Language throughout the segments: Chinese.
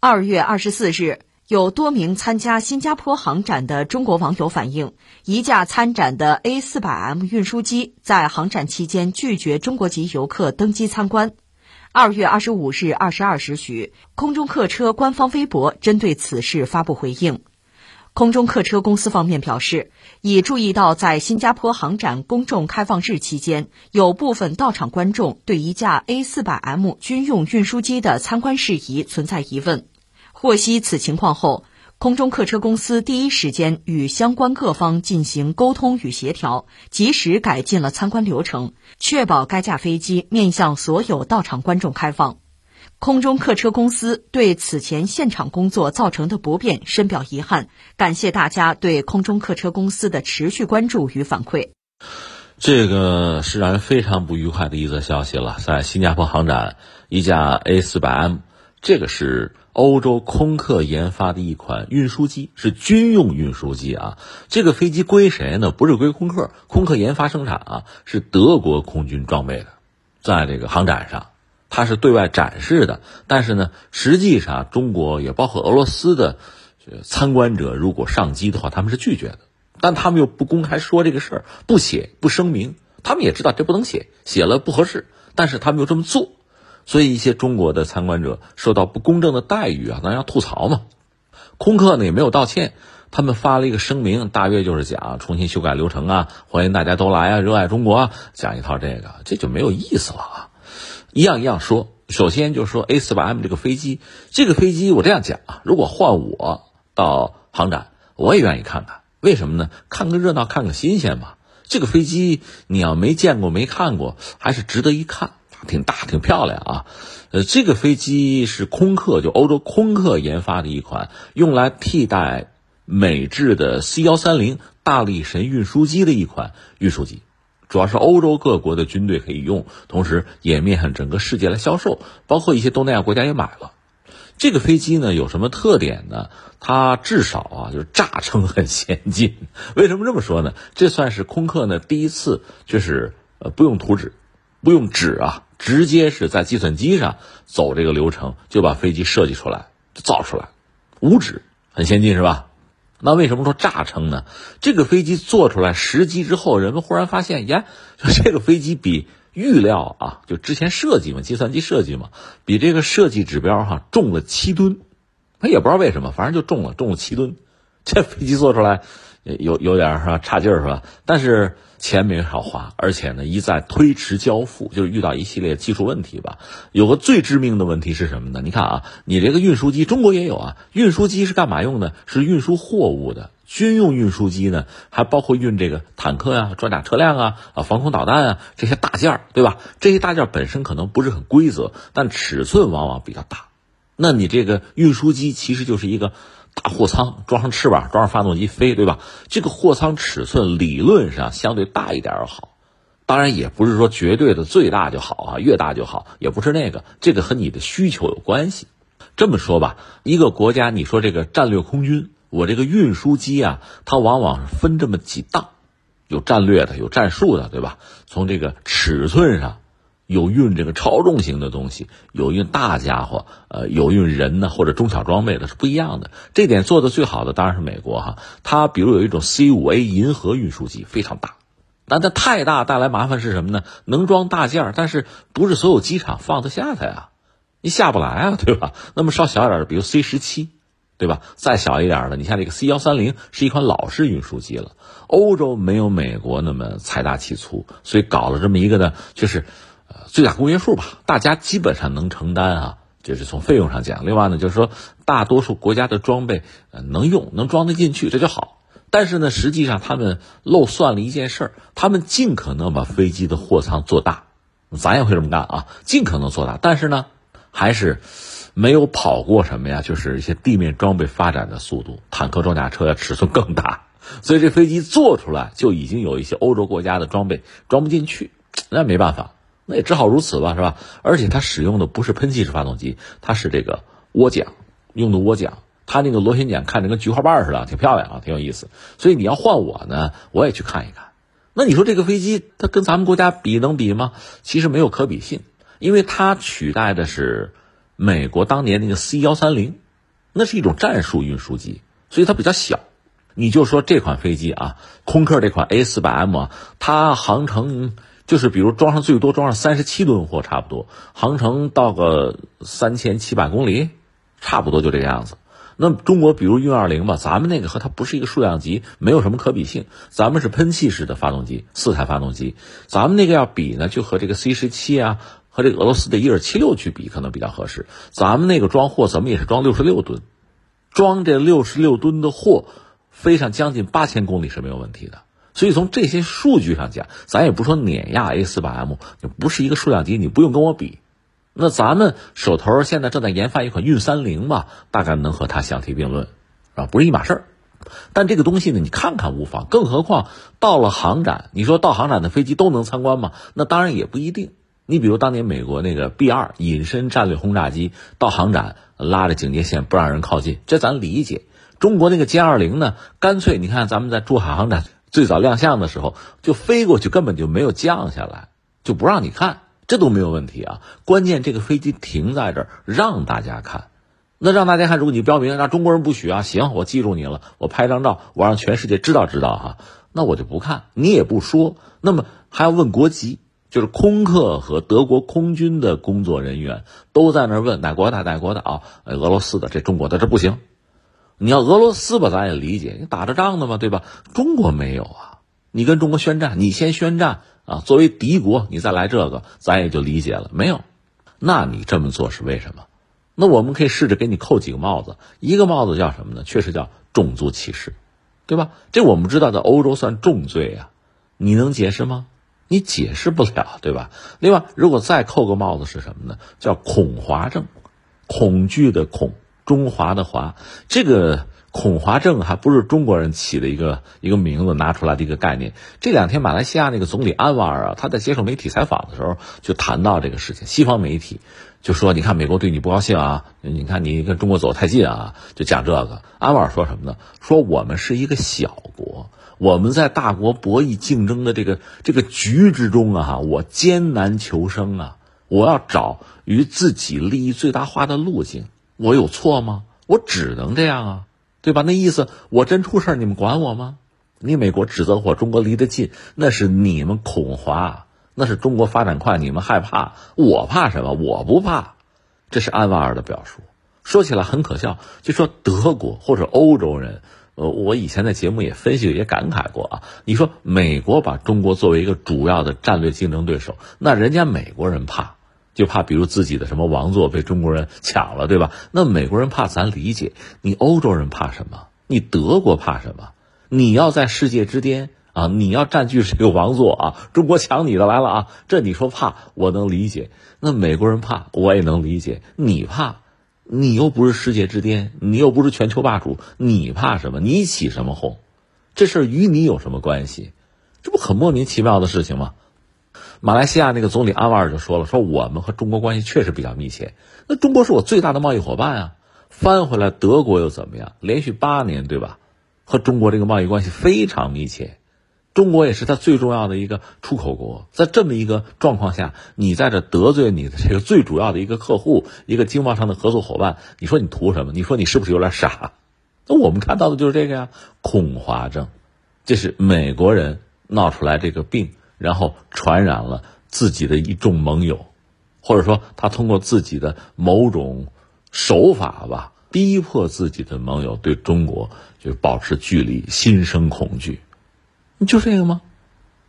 二月二十四日，有多名参加新加坡航展的中国网友反映，一架参展的 A 四百 M 运输机在航展期间拒绝中国籍游客登机参观。二月二十五日二十二时许，空中客车官方微博针对此事发布回应。空中客车公司方面表示，已注意到在新加坡航展公众开放日期间，有部分到场观众对一架 A 四百 M 军用运输机的参观事宜存在疑问。获悉此情况后，空中客车公司第一时间与相关各方进行沟通与协调，及时改进了参观流程，确保该架飞机面向所有到场观众开放。空中客车公司对此前现场工作造成的不便深表遗憾，感谢大家对空中客车公司的持续关注与反馈。这个是让人非常不愉快的一则消息了。在新加坡航展，一架 A 四百 M，这个是欧洲空客研发的一款运输机，是军用运输机啊。这个飞机归谁呢？不是归空客，空客研发生产啊，是德国空军装备的，在这个航展上。它是对外展示的，但是呢，实际上中国也包括俄罗斯的参观者，如果上机的话，他们是拒绝的。但他们又不公开说这个事儿，不写不声明，他们也知道这不能写，写了不合适。但是他们又这么做，所以一些中国的参观者受到不公正的待遇啊，当然要吐槽嘛。空客呢也没有道歉，他们发了一个声明，大约就是讲重新修改流程啊，欢迎大家都来啊，热爱中国啊，讲一套这个，这就没有意思了啊。一样一样说，首先就是说 A 四百 M 这个飞机，这个飞机我这样讲啊，如果换我到航展，我也愿意看看。为什么呢？看个热闹，看个新鲜嘛。这个飞机你要没见过、没看过，还是值得一看。挺大，挺漂亮啊。呃，这个飞机是空客，就欧洲空客研发的一款，用来替代美制的 C 幺三零大力神运输机的一款运输机。主要是欧洲各国的军队可以用，同时也面向整个世界来销售，包括一些东南亚国家也买了。这个飞机呢有什么特点呢？它至少啊就是炸成很先进。为什么这么说呢？这算是空客呢第一次就是呃不用图纸，不用纸啊，直接是在计算机上走这个流程就把飞机设计出来，造出来，无纸，很先进是吧？那为什么说炸称呢？这个飞机做出来实机之后，人们忽然发现，呀，就这个飞机比预料啊，就之前设计嘛，计算机设计嘛，比这个设计指标哈重了七吨。他也不知道为什么，反正就重了，重了七吨。这飞机做出来有有点是吧，差劲是吧？但是。钱没少花，而且呢一再推迟交付，就是遇到一系列技术问题吧。有个最致命的问题是什么呢？你看啊，你这个运输机，中国也有啊。运输机是干嘛用的？是运输货物的。军用运输机呢，还包括运这个坦克呀、装甲车辆啊、啊防空导弹啊这些大件儿，对吧？这些大件本身可能不是很规则，但尺寸往往比较大。那你这个运输机其实就是一个。大货舱装上翅膀，装上发动机飞，对吧？这个货舱尺寸理论上相对大一点要好，当然也不是说绝对的最大就好啊，越大就好，也不是那个，这个和你的需求有关系。这么说吧，一个国家，你说这个战略空军，我这个运输机啊，它往往分这么几档，有战略的，有战术的，对吧？从这个尺寸上。有运这个超重型的东西，有运大家伙，呃，有运人呢，或者中小装备的是不一样的。这点做的最好的当然是美国哈，它比如有一种 C 五 A 银河运输机非常大，但它太大带来麻烦是什么呢？能装大件儿，但是不是所有机场放得下它呀？你下不来啊，对吧？那么稍小一点的，比如 C 十七，对吧？再小一点的，你像这个 C 幺三零是一款老式运输机了。欧洲没有美国那么财大气粗，所以搞了这么一个呢，就是。呃最大公约数吧，大家基本上能承担啊，就是从费用上讲。另外呢，就是说大多数国家的装备呃能用，能装得进去，这就好。但是呢，实际上他们漏算了一件事儿，他们尽可能把飞机的货舱做大，咱也会这么干啊，尽可能做大。但是呢，还是没有跑过什么呀？就是一些地面装备发展的速度，坦克、装甲车尺寸更大，所以这飞机做出来就已经有一些欧洲国家的装备装不进去，那没办法。那也只好如此吧，是吧？而且它使用的不是喷气式发动机，它是这个涡桨用的涡桨，它那个螺旋桨看着跟菊花瓣似的，挺漂亮啊，挺有意思。所以你要换我呢，我也去看一看。那你说这个飞机它跟咱们国家比能比吗？其实没有可比性，因为它取代的是美国当年那个 C 幺三零，那是一种战术运输机，所以它比较小。你就说这款飞机啊，空客这款 A 四百 M，它航程就是比如装上最多装上三十七吨货差不多，航程到个三千七百公里，差不多就这个样子。那中国比如运二零吧，咱们那个和它不是一个数量级，没有什么可比性。咱们是喷气式的发动机，四台发动机，咱们那个要比呢，就和这个 C 十七啊，和这个俄罗斯的伊尔七六去比，可能比较合适。咱们那个装货怎么也是装六十六吨，装这六十六吨的货，飞上将近八千公里是没有问题的。所以从这些数据上讲，咱也不说碾压 A 四百 M，不是一个数量级，你不用跟我比。那咱们手头现在正在研发一款运三零吧，大概能和它相提并论，啊，不是一码事儿。但这个东西呢，你看看无妨。更何况到了航展，你说到航展的飞机都能参观吗？那当然也不一定。你比如当年美国那个 B 二隐身战略轰炸机到航展，拉着警戒线不让人靠近，这咱理解。中国那个歼二零呢，干脆你看咱们在珠海航展最早亮相的时候就飞过去，根本就没有降下来，就不让你看。这都没有问题啊！关键这个飞机停在这儿让大家看，那让大家看，如果你标明让中国人不许啊，行，我记住你了，我拍张照，我让全世界知道知道哈，那我就不看，你也不说，那么还要问国籍，就是空客和德国空军的工作人员都在那问哪国的哪国的啊，俄罗斯的这中国的这不行，你要俄罗斯吧，咱也理解，你打着仗的嘛，对吧？中国没有啊，你跟中国宣战，你先宣战。啊，作为敌国，你再来这个，咱也就理解了。没有，那你这么做是为什么？那我们可以试着给你扣几个帽子。一个帽子叫什么呢？确实叫种族歧视，对吧？这我们知道，在欧洲算重罪啊。你能解释吗？你解释不了，对吧？另外，如果再扣个帽子是什么呢？叫恐华症，恐惧的恐，中华的华，这个。恐华症还不是中国人起的一个一个名字拿出来的一个概念。这两天马来西亚那个总理安瓦尔啊，他在接受媒体采访的时候就谈到这个事情。西方媒体就说：“你看美国对你不高兴啊，你看你跟中国走得太近啊。”就讲这个。安瓦尔说什么呢？说我们是一个小国，我们在大国博弈竞争的这个这个局之中啊，我艰难求生啊，我要找与自己利益最大化的路径。我有错吗？我只能这样啊。对吧？那意思，我真出事你们管我吗？你美国指责我中国离得近，那是你们恐华，那是中国发展快，你们害怕。我怕什么？我不怕。这是安瓦尔的表述。说起来很可笑，就说德国或者欧洲人，呃，我以前在节目也分析也感慨过啊。你说美国把中国作为一个主要的战略竞争对手，那人家美国人怕。就怕，比如自己的什么王座被中国人抢了，对吧？那美国人怕，咱理解。你欧洲人怕什么？你德国怕什么？你要在世界之巅啊！你要占据这个王座啊！中国抢你的来了啊！这你说怕，我能理解。那美国人怕，我也能理解。你怕，你又不是世界之巅，你又不是全球霸主，你怕什么？你起什么哄？这事儿与你有什么关系？这不很莫名其妙的事情吗？马来西亚那个总理安瓦尔就说了：“说我们和中国关系确实比较密切。那中国是我最大的贸易伙伴啊。翻回来，德国又怎么样？连续八年，对吧？和中国这个贸易关系非常密切。中国也是他最重要的一个出口国。在这么一个状况下，你在这得罪你的这个最主要的一个客户，一个经贸上的合作伙伴，你说你图什么？你说你是不是有点傻？那我们看到的就是这个呀，恐华症，这是美国人闹出来这个病。”然后传染了自己的一众盟友，或者说他通过自己的某种手法吧，逼迫自己的盟友对中国就保持距离，心生恐惧。你就这个吗？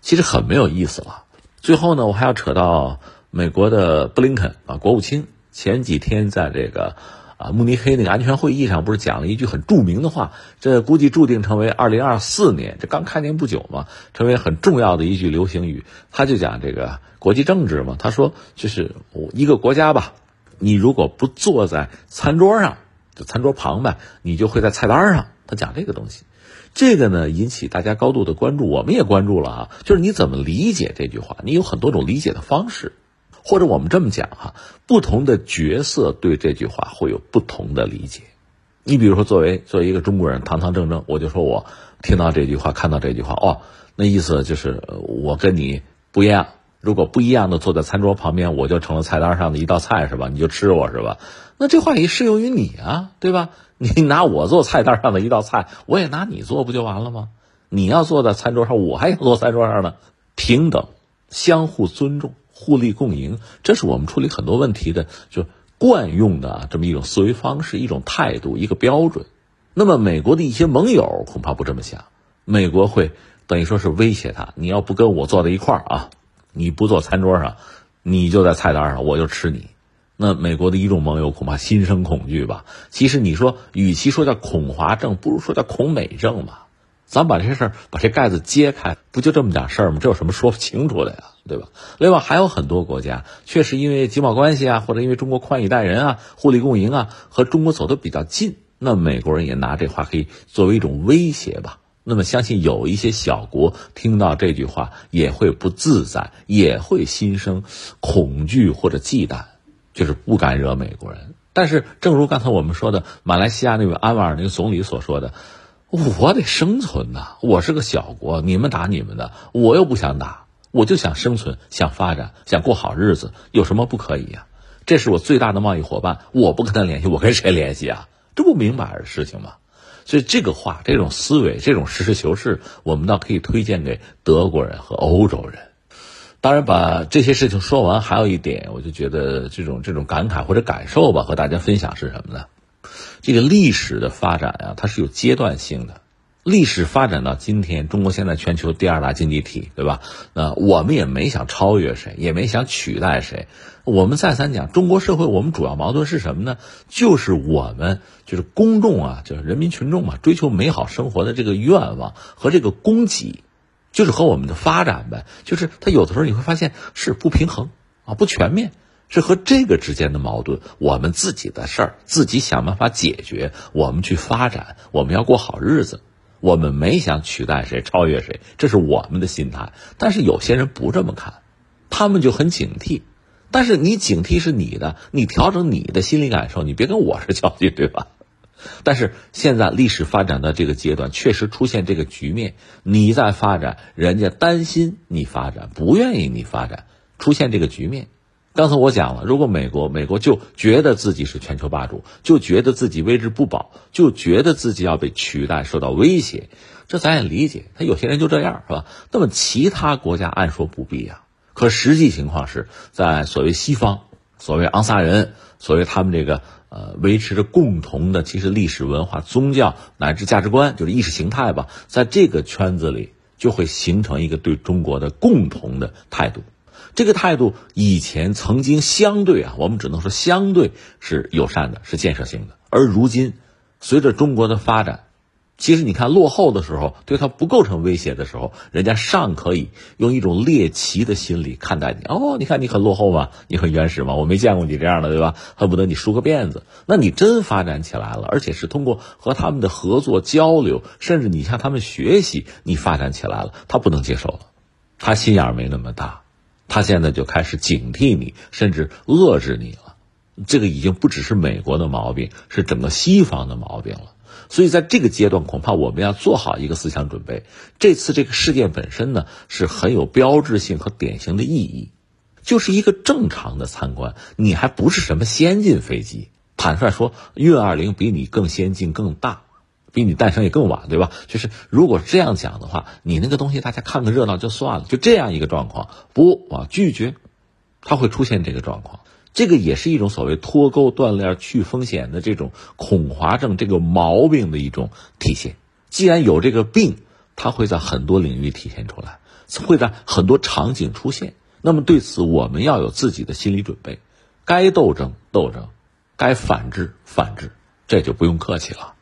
其实很没有意思了。最后呢，我还要扯到美国的布林肯啊，国务卿前几天在这个。啊，慕尼黑那个安全会议上不是讲了一句很著名的话，这估计注定成为二零二四年这刚开年不久嘛，成为很重要的一句流行语。他就讲这个国际政治嘛，他说就是我一个国家吧，你如果不坐在餐桌上，就餐桌旁呗，你就会在菜单上。他讲这个东西，这个呢引起大家高度的关注，我们也关注了啊，就是你怎么理解这句话？你有很多种理解的方式。或者我们这么讲哈，不同的角色对这句话会有不同的理解。你比如说，作为作为一个中国人，堂堂正正，我就说我听到这句话，看到这句话，哦，那意思就是我跟你不一样。如果不一样的坐在餐桌旁边，我就成了菜单上的一道菜，是吧？你就吃我是吧？那这话也适用于你啊，对吧？你拿我做菜单上的一道菜，我也拿你做不就完了吗？你要坐在餐桌上，我还想坐餐桌上呢，平等、相互尊重、互利共赢，这是我们处理很多问题的就惯用的这么一种思维方式、一种态度、一个标准。那么，美国的一些盟友恐怕不这么想，美国会等于说是威胁他：你要不跟我坐在一块儿啊，你不坐餐桌上，你就在菜单上，我就吃你。那美国的一众盟友恐怕心生恐惧吧？其实你说，与其说叫恐华症，不如说叫恐美症吧。咱把这事儿把这盖子揭开，不就这么点事儿吗？这有什么说不清楚的呀？对吧？另外还有很多国家确实因为经贸关系啊，或者因为中国宽以待人啊、互利共赢啊，和中国走得比较近。那美国人也拿这话可以作为一种威胁吧？那么相信有一些小国听到这句话也会不自在，也会心生恐惧或者忌惮，就是不敢惹美国人。但是正如刚才我们说的，马来西亚那位安瓦尔那个总理所说的，我得生存呐，我是个小国，你们打你们的，我又不想打，我就想生存，想发展，想过好日子，有什么不可以呀？这是我最大的贸易伙伴，我不跟他联系，我跟谁联系啊？这不明摆的事情吗？所以这个话、这种思维、这种实事求是，我们倒可以推荐给德国人和欧洲人。当然，把这些事情说完，还有一点，我就觉得这种这种感慨或者感受吧，和大家分享是什么呢？这个历史的发展啊，它是有阶段性的。历史发展到今天，中国现在全球第二大经济体，对吧？那我们也没想超越谁，也没想取代谁。我们再三讲，中国社会我们主要矛盾是什么呢？就是我们就是公众啊，就是人民群众嘛，追求美好生活的这个愿望和这个供给，就是和我们的发展呗。就是它有的时候你会发现是不平衡啊，不全面，是和这个之间的矛盾。我们自己的事儿自己想办法解决，我们去发展，我们要过好日子。我们没想取代谁、超越谁，这是我们的心态。但是有些人不这么看，他们就很警惕。但是你警惕是你的，你调整你的心理感受，你别跟我是较劲，对吧？但是现在历史发展的这个阶段，确实出现这个局面：你在发展，人家担心你发展，不愿意你发展，出现这个局面。刚才我讲了，如果美国美国就觉得自己是全球霸主，就觉得自己位置不保，就觉得自己要被取代、受到威胁，这咱也理解。他有些人就这样，是吧？那么其他国家按说不必呀，可实际情况是在所谓西方、所谓昂萨人、所谓他们这个呃维持着共同的其实历史文化、宗教乃至价值观，就是意识形态吧，在这个圈子里就会形成一个对中国的共同的态度。这个态度以前曾经相对啊，我们只能说相对是友善的，是建设性的。而如今，随着中国的发展，其实你看落后的时候，对它不构成威胁的时候，人家尚可以用一种猎奇的心理看待你。哦，你看你很落后吗？你很原始吗？我没见过你这样的，对吧？恨不得你梳个辫子。那你真发展起来了，而且是通过和他们的合作交流，甚至你向他们学习，你发展起来了，他不能接受了，他心眼没那么大。他现在就开始警惕你，甚至遏制你了。这个已经不只是美国的毛病，是整个西方的毛病了。所以在这个阶段，恐怕我们要做好一个思想准备。这次这个事件本身呢，是很有标志性和典型的意义，就是一个正常的参观，你还不是什么先进飞机。坦率说，运二零比你更先进、更大。比你诞生也更晚，对吧？就是如果这样讲的话，你那个东西大家看个热闹就算了，就这样一个状况，不啊拒绝，它会出现这个状况。这个也是一种所谓脱钩断链去风险的这种恐华症这个毛病的一种体现。既然有这个病，它会在很多领域体现出来，会在很多场景出现。那么对此，我们要有自己的心理准备，该斗争斗争，该反制反制，这就不用客气了。